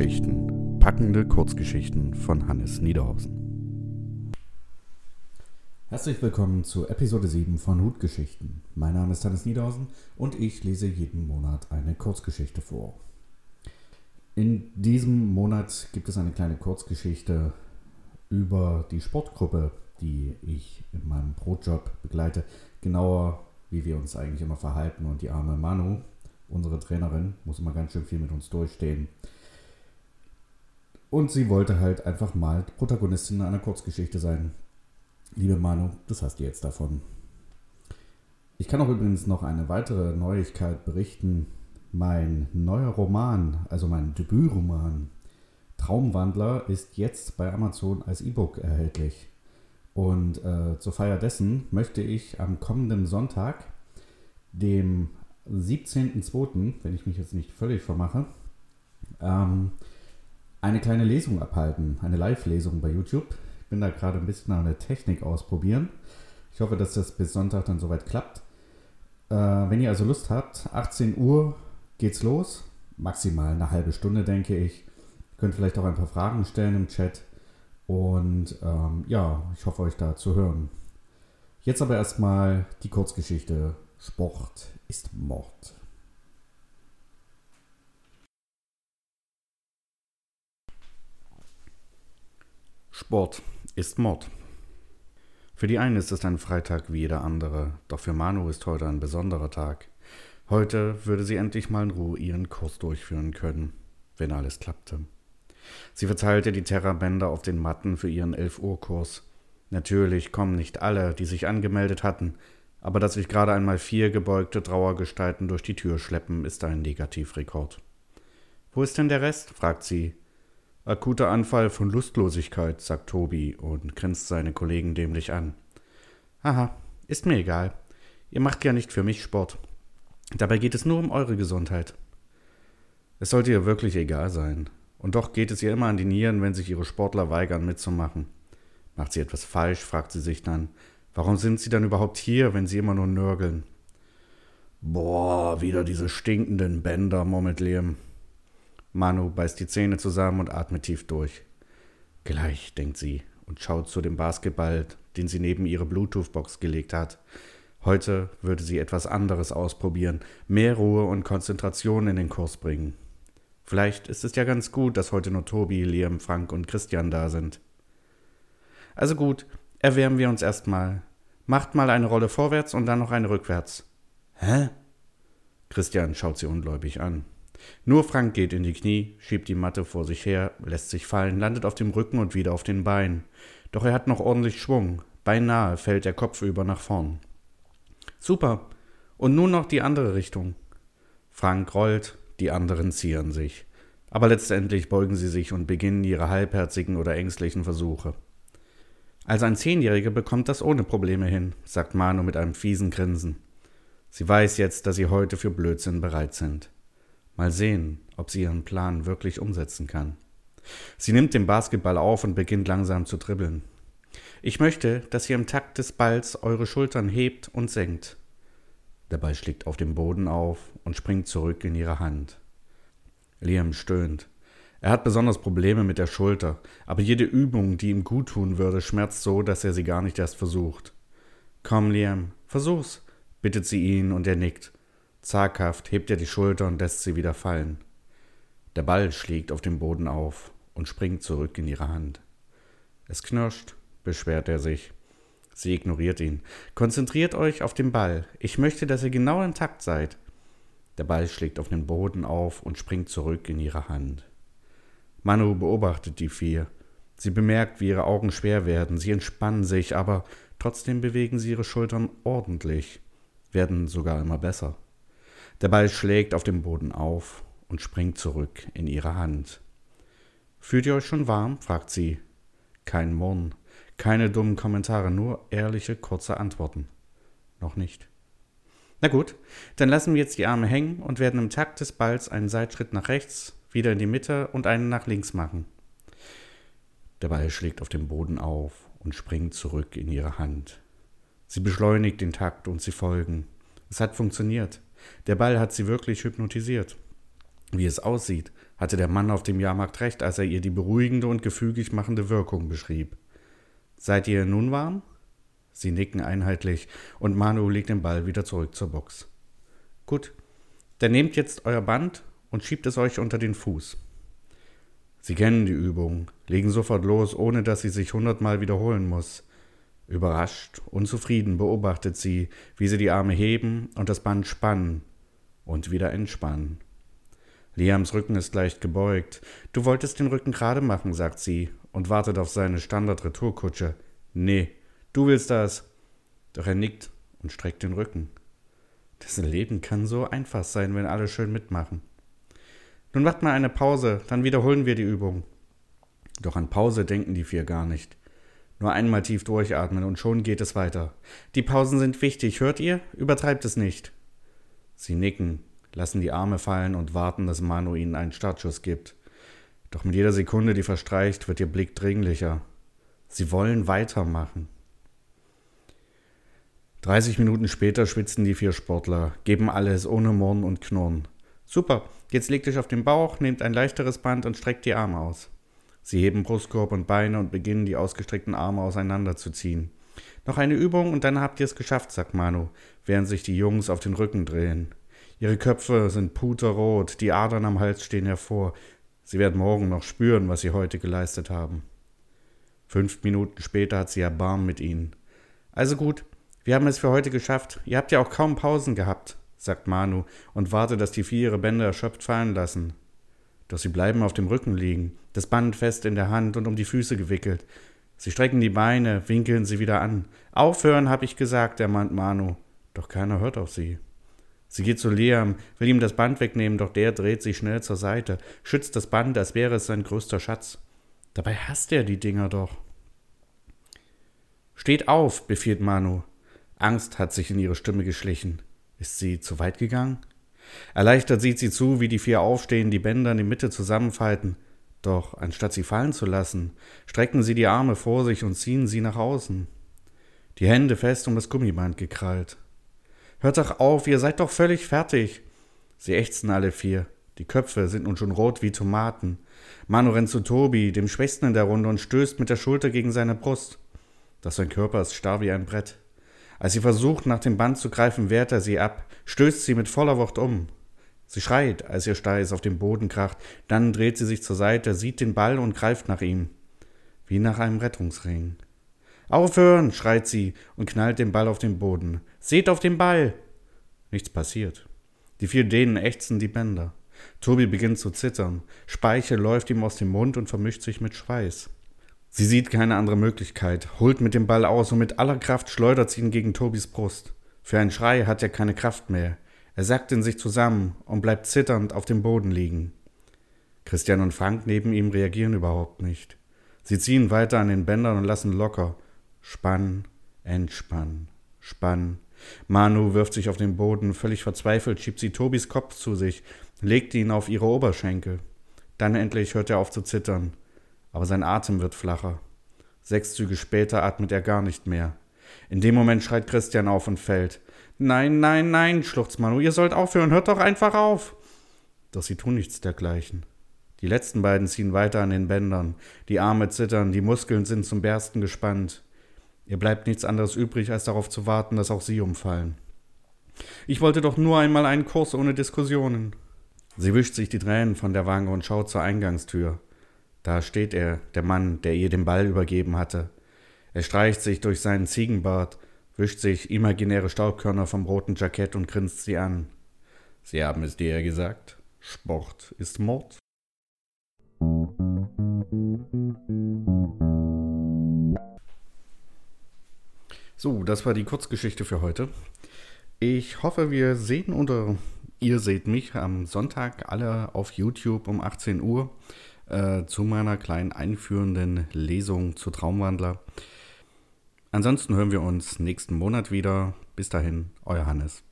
Hutgeschichten. Packende Kurzgeschichten von Hannes Niederhausen. Herzlich willkommen zu Episode 7 von Hutgeschichten. Mein Name ist Hannes Niederhausen und ich lese jeden Monat eine Kurzgeschichte vor. In diesem Monat gibt es eine kleine Kurzgeschichte über die Sportgruppe, die ich in meinem Brotjob begleite. Genauer, wie wir uns eigentlich immer verhalten und die arme Manu, unsere Trainerin, muss immer ganz schön viel mit uns durchstehen. Und sie wollte halt einfach mal Protagonistin einer Kurzgeschichte sein. Liebe Manu, das hast du jetzt davon. Ich kann auch übrigens noch eine weitere Neuigkeit berichten. Mein neuer Roman, also mein Debütroman, Traumwandler, ist jetzt bei Amazon als E-Book erhältlich. Und äh, zur Feier dessen möchte ich am kommenden Sonntag, dem 17.02., wenn ich mich jetzt nicht völlig vermache, ähm, eine kleine Lesung abhalten, eine Live-Lesung bei YouTube. Ich bin da gerade ein bisschen an der Technik ausprobieren. Ich hoffe, dass das bis Sonntag dann soweit klappt. Äh, wenn ihr also Lust habt, 18 Uhr geht's los. Maximal eine halbe Stunde, denke ich. Ihr könnt vielleicht auch ein paar Fragen stellen im Chat. Und ähm, ja, ich hoffe, euch da zu hören. Jetzt aber erstmal die Kurzgeschichte Sport ist Mord. Sport ist Mord. Für die einen ist es ein Freitag wie jeder andere, doch für Manu ist heute ein besonderer Tag. Heute würde sie endlich mal in Ruhe ihren Kurs durchführen können, wenn alles klappte. Sie verteilte die Terrabänder auf den Matten für ihren 11 Uhr Kurs. Natürlich kommen nicht alle, die sich angemeldet hatten, aber dass sich gerade einmal vier gebeugte Trauergestalten durch die Tür schleppen, ist ein Negativrekord. Wo ist denn der Rest? fragt sie. Akuter Anfall von Lustlosigkeit, sagt Tobi und grinst seine Kollegen dämlich an. Aha, ist mir egal. Ihr macht ja nicht für mich Sport. Dabei geht es nur um eure Gesundheit. Es sollte ihr wirklich egal sein. Und doch geht es ihr immer an die Nieren, wenn sich ihre Sportler weigern mitzumachen. Macht sie etwas falsch, fragt sie sich dann, Warum sind sie dann überhaupt hier, wenn sie immer nur nörgeln? Boah, wieder diese stinkenden Bänder, murmelt Liam. Manu beißt die Zähne zusammen und atmet tief durch. Gleich, denkt sie und schaut zu dem Basketball, den sie neben ihre Bluetooth-Box gelegt hat. Heute würde sie etwas anderes ausprobieren, mehr Ruhe und Konzentration in den Kurs bringen. Vielleicht ist es ja ganz gut, dass heute nur Tobi, Liam, Frank und Christian da sind. Also gut, erwärmen wir uns erstmal. Macht mal eine Rolle vorwärts und dann noch eine rückwärts. Hä? Christian schaut sie ungläubig an. Nur Frank geht in die Knie, schiebt die Matte vor sich her, lässt sich fallen, landet auf dem Rücken und wieder auf den Beinen. Doch er hat noch ordentlich Schwung. Beinahe fällt der Kopf über nach vorn. Super. Und nun noch die andere Richtung. Frank rollt, die anderen zieren sich. Aber letztendlich beugen sie sich und beginnen ihre halbherzigen oder ängstlichen Versuche. Also ein Zehnjähriger bekommt das ohne Probleme hin, sagt Manu mit einem fiesen Grinsen. Sie weiß jetzt, dass sie heute für Blödsinn bereit sind. Mal sehen, ob sie ihren Plan wirklich umsetzen kann. Sie nimmt den Basketball auf und beginnt langsam zu dribbeln. Ich möchte, dass ihr im Takt des Balls eure Schultern hebt und senkt. Der Ball schlägt auf dem Boden auf und springt zurück in ihre Hand. Liam stöhnt. Er hat besonders Probleme mit der Schulter, aber jede Übung, die ihm guttun würde, schmerzt so, dass er sie gar nicht erst versucht. Komm, Liam, versuch's, bittet sie ihn und er nickt. Zaghaft hebt er die Schulter und lässt sie wieder fallen. Der Ball schlägt auf dem Boden auf und springt zurück in ihre Hand. Es knirscht, beschwert er sich. Sie ignoriert ihn. Konzentriert euch auf den Ball. Ich möchte, dass ihr genau intakt seid. Der Ball schlägt auf den Boden auf und springt zurück in ihre Hand. Manu beobachtet die vier. Sie bemerkt, wie ihre Augen schwer werden. Sie entspannen sich, aber trotzdem bewegen sie ihre Schultern ordentlich, werden sogar immer besser. Der Ball schlägt auf dem Boden auf und springt zurück in ihre Hand. Fühlt ihr euch schon warm? fragt sie. Kein Murren, keine dummen Kommentare, nur ehrliche, kurze Antworten. Noch nicht. Na gut, dann lassen wir jetzt die Arme hängen und werden im Takt des Balls einen Seitschritt nach rechts, wieder in die Mitte und einen nach links machen. Der Ball schlägt auf dem Boden auf und springt zurück in ihre Hand. Sie beschleunigt den Takt und sie folgen. Es hat funktioniert. Der Ball hat sie wirklich hypnotisiert. Wie es aussieht, hatte der Mann auf dem Jahrmarkt recht, als er ihr die beruhigende und gefügig machende Wirkung beschrieb. Seid ihr nun warm? Sie nicken einheitlich und Manu legt den Ball wieder zurück zur Box. Gut, dann nehmt jetzt euer Band und schiebt es euch unter den Fuß. Sie kennen die Übung, legen sofort los, ohne dass sie sich hundertmal wiederholen muss. Überrascht, unzufrieden beobachtet sie, wie sie die Arme heben und das Band spannen und wieder entspannen. Liams Rücken ist leicht gebeugt. Du wolltest den Rücken gerade machen, sagt sie und wartet auf seine Standard-Retourkutsche. Nee, du willst das. Doch er nickt und streckt den Rücken. Das Leben kann so einfach sein, wenn alle schön mitmachen. Nun macht mal eine Pause, dann wiederholen wir die Übung. Doch an Pause denken die vier gar nicht. Nur einmal tief durchatmen und schon geht es weiter. Die Pausen sind wichtig, hört ihr? Übertreibt es nicht. Sie nicken, lassen die Arme fallen und warten, dass Manu ihnen einen Startschuss gibt. Doch mit jeder Sekunde, die verstreicht, wird ihr Blick dringlicher. Sie wollen weitermachen. 30 Minuten später schwitzen die vier Sportler, geben alles ohne Murren und Knurren. Super, jetzt legt euch auf den Bauch, nehmt ein leichteres Band und streckt die Arme aus. Sie heben Brustkorb und Beine und beginnen die ausgestreckten Arme auseinanderzuziehen. Noch eine Übung und dann habt ihr es geschafft, sagt Manu, während sich die Jungs auf den Rücken drehen. Ihre Köpfe sind puterrot, die Adern am Hals stehen hervor. Sie werden morgen noch spüren, was sie heute geleistet haben. Fünf Minuten später hat sie Erbarmen mit ihnen. Also gut, wir haben es für heute geschafft. Ihr habt ja auch kaum Pausen gehabt, sagt Manu und wartet, dass die vier ihre Bänder erschöpft fallen lassen. Doch sie bleiben auf dem Rücken liegen, das Band fest in der Hand und um die Füße gewickelt. Sie strecken die Beine, winkeln sie wieder an. Aufhören, hab ich gesagt, ermahnt Manu. Doch keiner hört auf sie. Sie geht zu Liam, will ihm das Band wegnehmen, doch der dreht sich schnell zur Seite, schützt das Band, als wäre es sein größter Schatz. Dabei hasst er die Dinger doch. Steht auf, befiehlt Manu. Angst hat sich in ihre Stimme geschlichen. Ist sie zu weit gegangen? Erleichtert sieht sie zu, wie die vier aufstehen, die Bänder in die Mitte zusammenfalten. Doch anstatt sie fallen zu lassen, strecken sie die Arme vor sich und ziehen sie nach außen. Die Hände fest um das Gummiband gekrallt. Hört doch auf, ihr seid doch völlig fertig. Sie ächzen alle vier. Die Köpfe sind nun schon rot wie Tomaten. Manu rennt zu Tobi, dem Schwächsten in der Runde, und stößt mit der Schulter gegen seine Brust. Doch sein Körper ist starr wie ein Brett. Als sie versucht, nach dem Band zu greifen, wehrt er sie ab, stößt sie mit voller Wucht um. Sie schreit, als ihr Steiß auf den Boden kracht, dann dreht sie sich zur Seite, sieht den Ball und greift nach ihm. Wie nach einem Rettungsring. Aufhören, schreit sie und knallt den Ball auf den Boden. Seht auf den Ball! Nichts passiert. Die vier Dänen ächzen die Bänder. Tobi beginnt zu zittern. Speichel läuft ihm aus dem Mund und vermischt sich mit Schweiß. Sie sieht keine andere Möglichkeit, holt mit dem Ball aus und mit aller Kraft schleudert sie ihn gegen Tobis Brust. Für einen Schrei hat er keine Kraft mehr. Er sackt in sich zusammen und bleibt zitternd auf dem Boden liegen. Christian und Frank neben ihm reagieren überhaupt nicht. Sie ziehen weiter an den Bändern und lassen locker. Spann, entspann, spann. Manu wirft sich auf den Boden, völlig verzweifelt schiebt sie Tobis Kopf zu sich, legt ihn auf ihre Oberschenkel. Dann endlich hört er auf zu zittern aber sein Atem wird flacher. Sechs Züge später atmet er gar nicht mehr. In dem Moment schreit Christian auf und fällt. Nein, nein, nein, schluchzt Manu, ihr sollt aufhören, hört doch einfach auf. Doch sie tun nichts dergleichen. Die letzten beiden ziehen weiter an den Bändern, die Arme zittern, die Muskeln sind zum Bersten gespannt. Ihr bleibt nichts anderes übrig, als darauf zu warten, dass auch sie umfallen. Ich wollte doch nur einmal einen Kurs ohne Diskussionen. Sie wischt sich die Tränen von der Wange und schaut zur Eingangstür. Da steht er, der Mann, der ihr den Ball übergeben hatte. Er streicht sich durch seinen Ziegenbart, wischt sich imaginäre Staubkörner vom roten Jackett und grinst sie an. Sie haben es dir gesagt. Sport ist Mord. So, das war die Kurzgeschichte für heute. Ich hoffe, wir sehen oder ihr seht mich am Sonntag alle auf YouTube um 18 Uhr äh, zu meiner kleinen einführenden Lesung zu Traumwandler. Ansonsten hören wir uns nächsten Monat wieder. Bis dahin, euer Hannes.